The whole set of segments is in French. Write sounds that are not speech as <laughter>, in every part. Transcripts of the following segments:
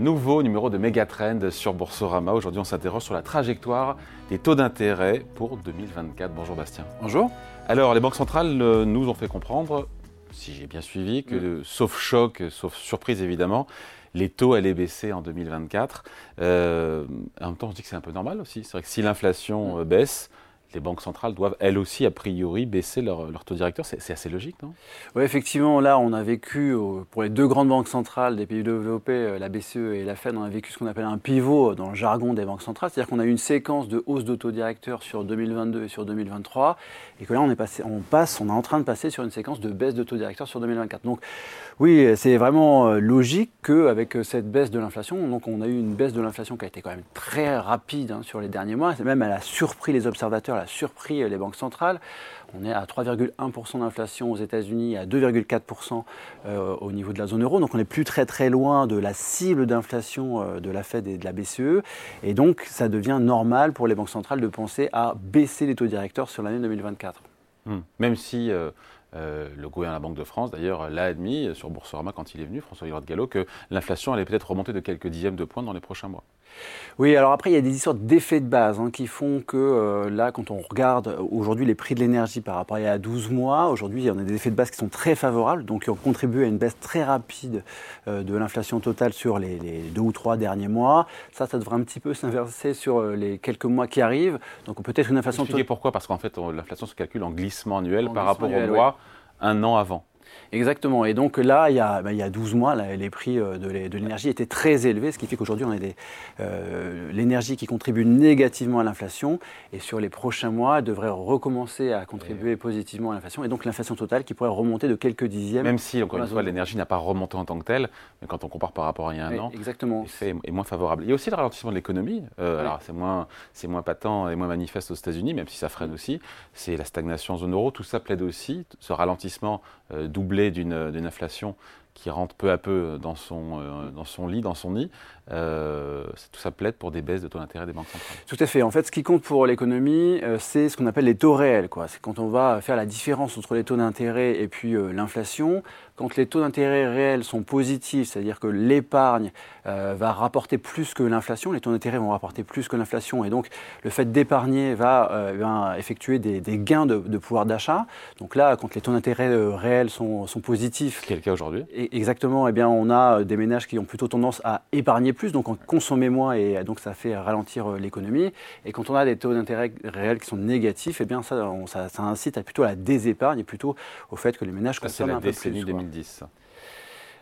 Nouveau numéro de Megatrend sur Boursorama. Aujourd'hui, on s'interroge sur la trajectoire des taux d'intérêt pour 2024. Bonjour Bastien. Bonjour. Alors, les banques centrales euh, nous ont fait comprendre, si j'ai bien suivi, que sauf choc, sauf surprise évidemment, les taux allaient baisser en 2024. Euh, en même temps, on se dit que c'est un peu normal aussi. C'est vrai que si l'inflation euh, baisse, les banques centrales doivent elles aussi, a priori, baisser leur, taux directeur. C'est assez logique, non? Oui, effectivement, là, on a vécu, pour les deux grandes banques centrales des pays développés, euh, la BCE et la Fed, on a vécu ce qu'on appelle un pivot dans le jargon des banques centrales. C'est-à-dire qu'on a eu une séquence de hausse de taux directeur sur 2022 et sur 2023, et que là, on, est passé, on passe, on est en train de passer sur une séquence de baisse de taux directeur sur 2024. Donc, oui, c'est vraiment euh, logique qu'avec euh, cette baisse de l'inflation, donc on a eu une baisse de l'inflation qui a été quand même très rapide hein, sur les derniers mois, même elle a surpris les observateurs, surpris euh, les banques centrales. On est à 3,1% d'inflation aux États-Unis, à 2,4% au niveau de la zone euro. Donc on n'est plus très très loin de la cible d'inflation de la Fed et de la BCE. Et donc ça devient normal pour les banques centrales de penser à baisser les taux directeurs sur l'année 2024. Hmm. Même si euh, le gouvernement de la Banque de France, d'ailleurs, l'a admis sur Boursorama quand il est venu, François Villard Gallo, que l'inflation allait peut-être remonter de quelques dixièmes de points dans les prochains mois. Oui, alors après, il y a des histoires d'effets de base hein, qui font que euh, là, quand on regarde aujourd'hui les prix de l'énergie par rapport à il y a 12 mois, aujourd'hui, on a des effets de base qui sont très favorables, donc qui ont contribué à une baisse très rapide euh, de l'inflation totale sur les, deux ou trois derniers mois. Ça, ça devrait un petit peu s'inverser sur les quelques mois qui arrivent. Donc peut-être une inflation totale. pourquoi Parce qu'en fait, l'inflation se calcule en glissement annuel par rapport au mois un an avant. Exactement. Et donc là, il y a, bah, il y a 12 mois, les prix euh, de l'énergie étaient très élevés, ce qui fait qu'aujourd'hui, on a euh, l'énergie qui contribue négativement à l'inflation. Et sur les prochains mois, elle devrait recommencer à contribuer positivement à l'inflation. Et donc l'inflation totale qui pourrait remonter de quelques dixièmes. Même si, encore une fois, l'énergie n'a pas remonté en tant que telle, mais quand on compare par rapport à il y a un an, exactement. l'effet est moins favorable. Il y a aussi le ralentissement de l'économie. Euh, alors c'est moins, moins patent et moins manifeste aux États-Unis, même si ça freine aussi. C'est la stagnation en zone euro. Tout ça plaide aussi. Ce ralentissement d'une inflation qui rentre peu à peu dans son, euh, dans son lit, dans son nid, euh, tout ça plaide pour des baisses de taux d'intérêt des banques centrales. Tout à fait. En fait, ce qui compte pour l'économie, euh, c'est ce qu'on appelle les taux réels. C'est quand on va faire la différence entre les taux d'intérêt et puis l'inflation. Quand les taux d'intérêt réels sont positifs, c'est-à-dire que l'épargne va rapporter plus que l'inflation, les taux d'intérêt vont rapporter plus que l'inflation, et donc le fait d'épargner va, effectuer des, gains de, pouvoir d'achat. Donc là, quand les taux d'intérêt réels sont, sont positifs... Quel cas aujourd'hui? Exactement, eh bien, on a euh, des ménages qui ont plutôt tendance à épargner plus, donc en consommer moins, et euh, donc ça fait ralentir euh, l'économie. Et quand on a des taux d'intérêt réels qui sont négatifs, eh bien, ça, ça, incite à plutôt à la désépargne et plutôt au fait que les ménages consomment un peu plus. C'est la décennie 2010.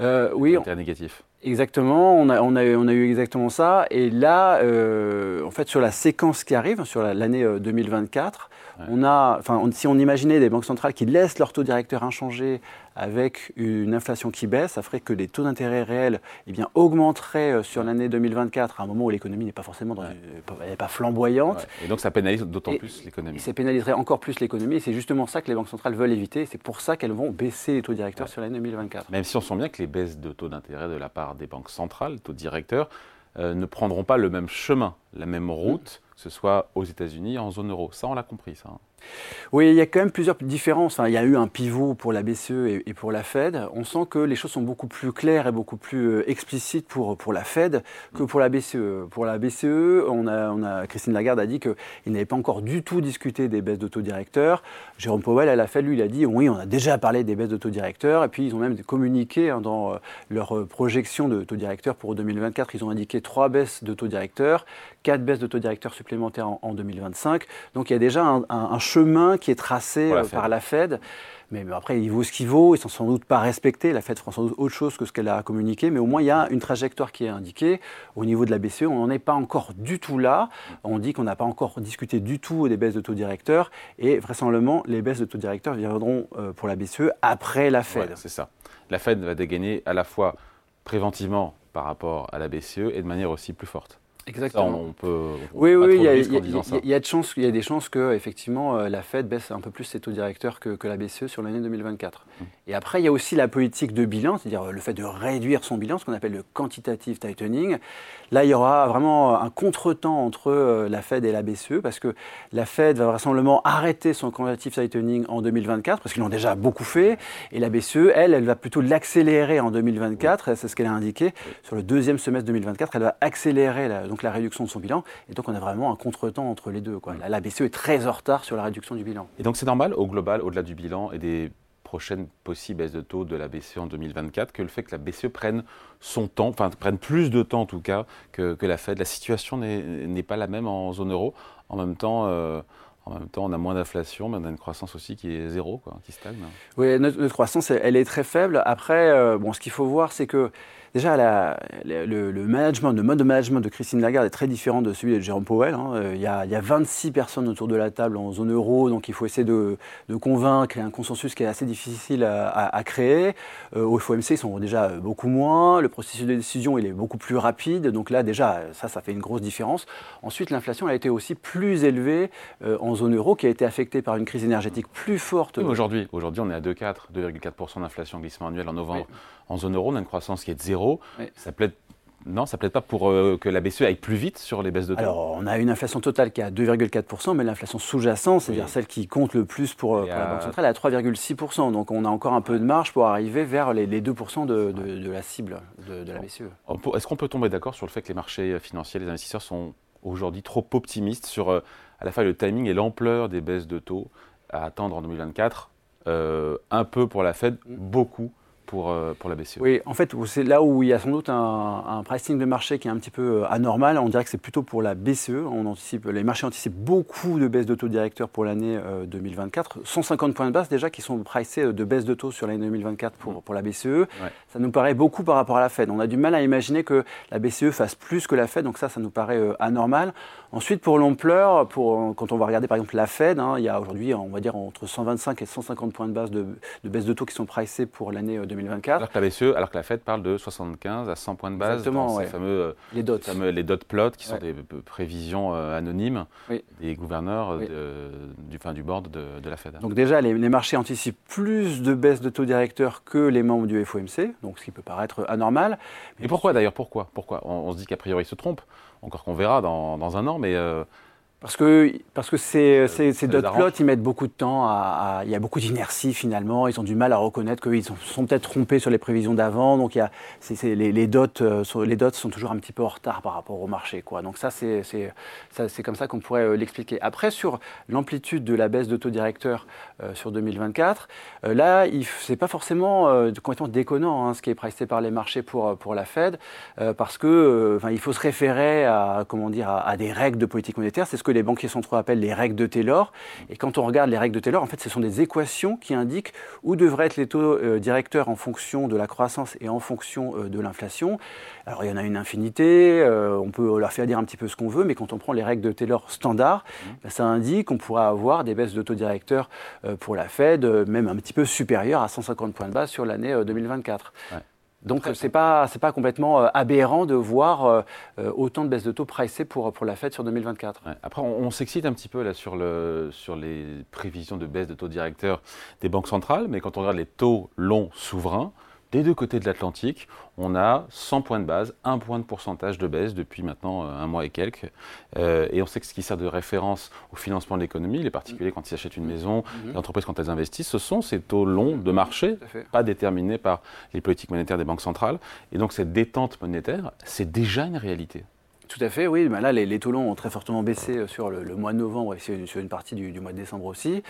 Euh, oui. négatif. Exactement, on a, on, a, on a, eu exactement ça. Et là, en fait, sur la séquence qui arrive, sur l'année 2024, on a, enfin, si on imaginait des banques centrales qui laissent leur taux directeur inchangé avec une inflation qui baisse, ça ferait que les taux d'intérêt réels eh bien, augmenteraient euh, sur l'année 2024, à un moment où l'économie n'est pas forcément pas flamboyante. Et donc ça pénalise d'autant plus l'économie. Ça pénaliserait encore plus l'économie, c'est justement ça que les banques centrales veulent éviter. C'est pour ça qu'elles vont baisser les taux directeurs sur l'année 2024. Même si on sent bien que les baisses de taux d'intérêt de la part des banques centrales, taux directeurs, euh, ne prendront pas le même chemin, la même route, que ce soit aux États-Unis, en zone euro. Ça, on l'a compris, ça. Hein. Oui, il y a quand même plusieurs différences. il y a eu un pivot pour la BCE et, pour la Fed. On sent que les choses sont beaucoup plus claires et beaucoup plus euh, explicites pour, pour la Fed que pour la BCE. Pour la BCE, on a, on a, Christine Lagarde a dit qu'il n'avait pas encore du tout discuté des baisses directeurs. Jérôme Powell, à la Fed, lui, il a dit oui, on a déjà parlé des baisses directeurs. Et puis, ils ont même communiqué hein, dans euh, leur projection de taux directeurs pour 2024. Ils ont indiqué trois baisses de taux directeurs, quatre baisses de taux directeurs supplémentaires en, 2025. Donc, il y a déjà un, un chemin qui est tracé euh, par la Fed. Mais, après, il vaut ce qu'il vaut, ils ne sont sans doute pas respectés. La Fed fera sans doute autre chose que ce qu'elle a communiqué, mais au moins il y a une trajectoire qui est indiquée. Au niveau de la BCE, on n'en est pas encore du tout là. On dit qu'on n'a pas encore discuté du tout des baisses de taux directeurs, et vraisemblablement, les baisses de taux directeurs viendront euh, pour la BCE après la Fed. c'est ça. La Fed va dégainer à la fois préventivement par rapport à la BCE et de manière aussi plus forte. Exactement. on peut, oui, oui, il y, a, y, y, a de chances, il y a des chances que effectivement euh, la Fed baisse un peu plus ses taux directeurs que, que la BCE sur l'année 2024. Mmh. Et après, il y a aussi la politique de bilan, c'est-à-dire le fait de réduire son bilan, ce qu'on appelle le quantitative tightening. Là, il y aura vraiment un contretemps entre euh, la Fed et la BCE parce que la Fed va vraisemblablement arrêter son quantitative tightening en 2024 parce qu'ils l'ont déjà beaucoup fait, et la BCE, elle, elle va plutôt l'accélérer en 2024. C'est ce qu'elle a indiqué sur le deuxième semestre 2024. Elle va accélérer la, donc la réduction de son bilan. Et donc, on a vraiment un contretemps entre les deux. Quoi. La, BCE est très en retard sur la réduction du bilan. Et donc, c'est normal, au global, au-delà du bilan et des prochaines possibles baisses de taux de la BCE en 2024, que le fait que la BCE prenne son temps, enfin prenne plus de temps en tout cas que, que la Fed. La situation n'est pas la même en zone euro. En même temps, euh, en même temps, on a moins d'inflation, mais on a une croissance aussi qui est zéro, quoi, qui stagne. Oui, notre, croissance, elle est très faible. Après, euh, bon, ce qu'il faut voir, c'est que Déjà, la, le, le, management, le mode de management de Christine Lagarde est très différent de celui de Jérôme Powell. Hein. Euh, il, y a, il, y a, 26 personnes autour de la table en zone euro, donc il faut essayer de, de convaincre, un consensus qui est assez difficile à, à, créer. Euh, au FOMC, ils sont déjà beaucoup moins. Le processus de décision, il est beaucoup plus rapide. Donc là, déjà, ça, ça fait une grosse différence. Ensuite, l'inflation a été aussi plus élevée euh, en zone euro, qui a été affectée par une crise énergétique plus forte. aujourd'hui, aujourd'hui, on est à 2,4, 2,4% d'inflation glissement annuel en novembre. En zone euro, on a une croissance qui est de zéro. Ça plaide non, ça ne plaide pas pour euh, que la BCE aille plus vite sur les baisses de taux Alors, on a une inflation totale qui est à 2,4%, mais l'inflation sous-jacente, c'est-à-dire celle qui compte le plus pour, euh, la Banque centrale, est à 3,6%. Donc, on a encore un peu de marge pour arriver vers les, 2% de, la cible de, la BCE. Est-ce qu'on peut tomber d'accord sur le fait que les marchés financiers, les investisseurs sont aujourd'hui trop optimistes sur euh, à la fois le timing et l'ampleur des baisses de taux à attendre en 2024 Un peu pour la Fed, mm. beaucoup pour, euh, pour la BCE Oui, en fait, c'est là où il y a sans doute un, pricing de marché qui est un petit peu euh, anormal. On dirait que c'est plutôt pour la BCE. On anticipe, les marchés anticipent beaucoup de baisses de taux directeurs pour l'année 2024. Euh, 150 points de base déjà qui sont pricés de baisse de taux sur l'année 2024 pour, mm. pour la BCE. Ça nous paraît beaucoup par rapport à la Fed. On a du mal à imaginer que la BCE fasse plus que la Fed, donc ça, ça nous paraît anormal. Ensuite, pour l'ampleur, pour, quand on va regarder par exemple la Fed, hein, il y a aujourd'hui, on va dire, entre 125 et 150 points de base de, de baisse de taux qui sont pricés pour l'année 2024. Alors que la BCE, alors que la Fed parle de 75 à 100 points de base. Exactement, ces fameux, euh, les dots. les dot plots qui sont des prévisions euh, anonymes des gouverneurs du, fin, du board de, la Fed. Donc déjà, les, marchés anticipent plus de baisse de taux directeurs que les membres du FOMC, donc ce qui peut paraître anormal. Mais Et pourquoi d'ailleurs Pourquoi, pourquoi? On, se dit qu'a priori ils se trompent, encore qu'on verra dans, un an, mais... Euh, parce que, parce que ces, ces, ces dot plots, ils mettent beaucoup de temps à, Il y a beaucoup d'inertie finalement. Ils ont du mal à reconnaître qu'ils sont, sont peut-être trompés sur les prévisions d'avant. Donc il y a, les, les, dots, euh, les dots sont toujours un petit peu en retard par rapport au marché. Quoi. Donc ça, c'est comme ça qu'on pourrait euh, l'expliquer. Après, sur l'amplitude de la baisse de taux directeur euh, sur 2024, là, c'est pas forcément complètement déconnant hein, ce qui est pricé par les marchés pour, pour la Fed, parce que il faut se référer à, comment dire, à, à des règles de politique monétaire. C'est ce que les banquiers centraux appellent les règles de Taylor. Et quand on regarde les règles de Taylor, en fait, ce sont des équations qui indiquent où devraient être les taux euh, directeurs en fonction de la croissance et en fonction euh, de l'inflation. Alors, il y en a une infinité, euh, on peut leur faire dire un petit peu ce qu'on veut, mais quand on prend les règles de Taylor standard, mmh. ben, ça indique qu'on pourra avoir des baisses de taux directeurs pour la Fed, même un petit peu supérieures à 150 points de base sur l'année 2024. Donc ce n'est pas, pas complètement euh, aberrant de voir euh, euh, autant de baisses de taux pricées pour, pour la Fed sur 2024. Après, on, s'excite un petit peu là sur, le, sur les prévisions de baisse de taux directeurs des banques centrales, mais quand on regarde les taux longs souverains, des deux côtés de l'Atlantique, on a 100 points de base, un point de pourcentage de baisse depuis maintenant euh, un mois et quelques. Euh, et on sait que ce qui sert de référence au financement de l'économie, les particuliers quand ils achètent une maison, mhm. les entreprises quand elles investissent, ce sont ces taux longs de marché, pas déterminés par les politiques monétaires des banques centrales. Et donc cette détente monétaire, c'est déjà une réalité. Tout à fait, oui. Ben là, les, les, taux longs ont très fortement baissé euh, sur le, mois de novembre et sur une partie du, mois de décembre aussi.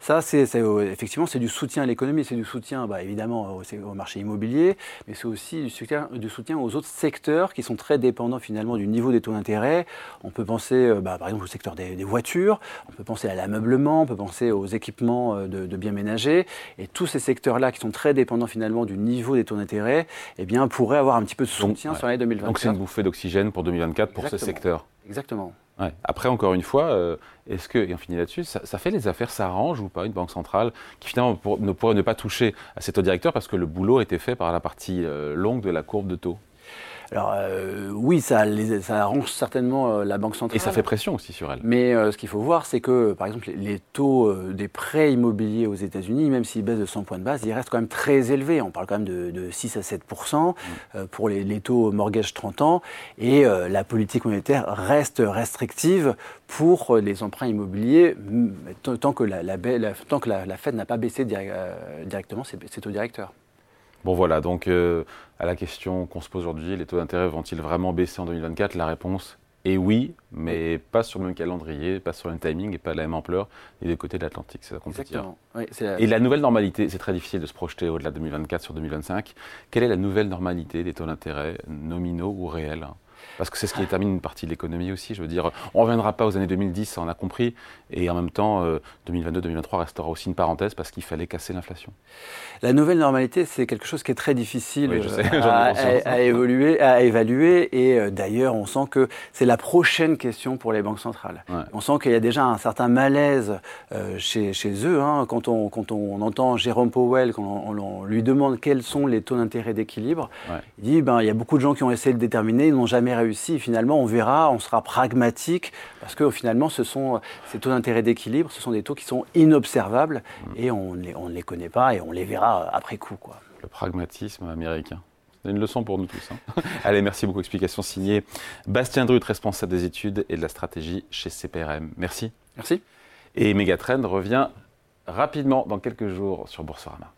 Ça, c'est euh, effectivement, c'est du soutien à l'économie, c'est du soutien, bah, évidemment, au, au, marché immobilier, mais c'est aussi du soutien, du soutien, aux autres secteurs qui sont très dépendants finalement du niveau des taux d'intérêt. On peut penser, euh, bah, par exemple, au secteur des, voitures, on peut penser à l'ameublement, on peut penser aux équipements de, de biens ménagers, et tous ces secteurs-là qui sont très dépendants finalement du niveau des taux d'intérêt, eh bien, pourraient avoir un petit peu de soutien sur l'année 2024. Donc c'est une bouffée d'oxygène pour 2024 pour ce secteur. Exactement. Après, encore une fois, euh, est-ce que, et on finit là-dessus, ça, fait les affaires s'arrangent ou pas une banque centrale qui finalement ne pourrait ne pas toucher à ces taux directeurs parce que le boulot été fait par la partie euh, longue de la courbe de taux? Alors euh, oui, ça, arrange certainement euh, la Banque centrale. Et ça fait pression aussi sur elle. Mais ce qu'il faut voir, c'est que par exemple les, taux des prêts immobiliers aux États-Unis, même s'ils baissent de 100 points de base, ils restent quand même très élevés. On parle quand même de, 6 à 7 mm. pour les, les, taux mortgage 30 ans. Et la politique monétaire reste restrictive pour les emprunts immobiliers tant que la, tant que la, Fed n'a pas baissé directement ses taux directeurs. Bon voilà, donc euh, à la question qu'on se pose aujourd'hui, les taux d'intérêt vont-ils vraiment baisser en 2024 La réponse est oui, mais pas sur le même calendrier, pas sur le même timing et pas à la même ampleur des deux côtés de l'Atlantique. C'est ça qu'on peut dire. Et la nouvelle normalité, c'est très difficile de se projeter au-delà de 2024 sur 2025. Quelle est la nouvelle normalité des taux d'intérêt nominaux ou réels? Parce que c'est ce qui détermine une partie de l'économie aussi. Je veux dire, on ne reviendra pas aux années 2010, on a compris. Et en même temps, 2022-2023 euh, restera aussi une parenthèse parce qu'il fallait casser l'inflation. La nouvelle normalité, c'est quelque chose qui est très difficile euh, à, évoluer, à évaluer. Et euh, d'ailleurs, on sent que c'est la prochaine question pour les banques centrales. On sent qu'il y a déjà un certain malaise chez, chez, eux. Hein. quand, on, quand on entend Jérôme Powell, quand on, lui demande quels sont les taux d'intérêt d'équilibre, il dit ben, il y a beaucoup de gens qui ont essayé de déterminer, ils n'ont jamais réussi. Finalement, on verra, on sera pragmatique, parce que finalement, ce sont ces taux d'intérêt d'équilibre, ce sont des taux qui sont inobservables mm. et on, on ne les connaît pas et on les verra après coup. Quoi. Le pragmatisme américain. C'est une leçon pour nous tous. Hein. <laughs> Allez, merci beaucoup. Explication signée Bastien Drut, responsable des études et de la stratégie chez CPRM. Merci. Merci. Et Megatrend revient rapidement dans quelques jours sur Boursorama.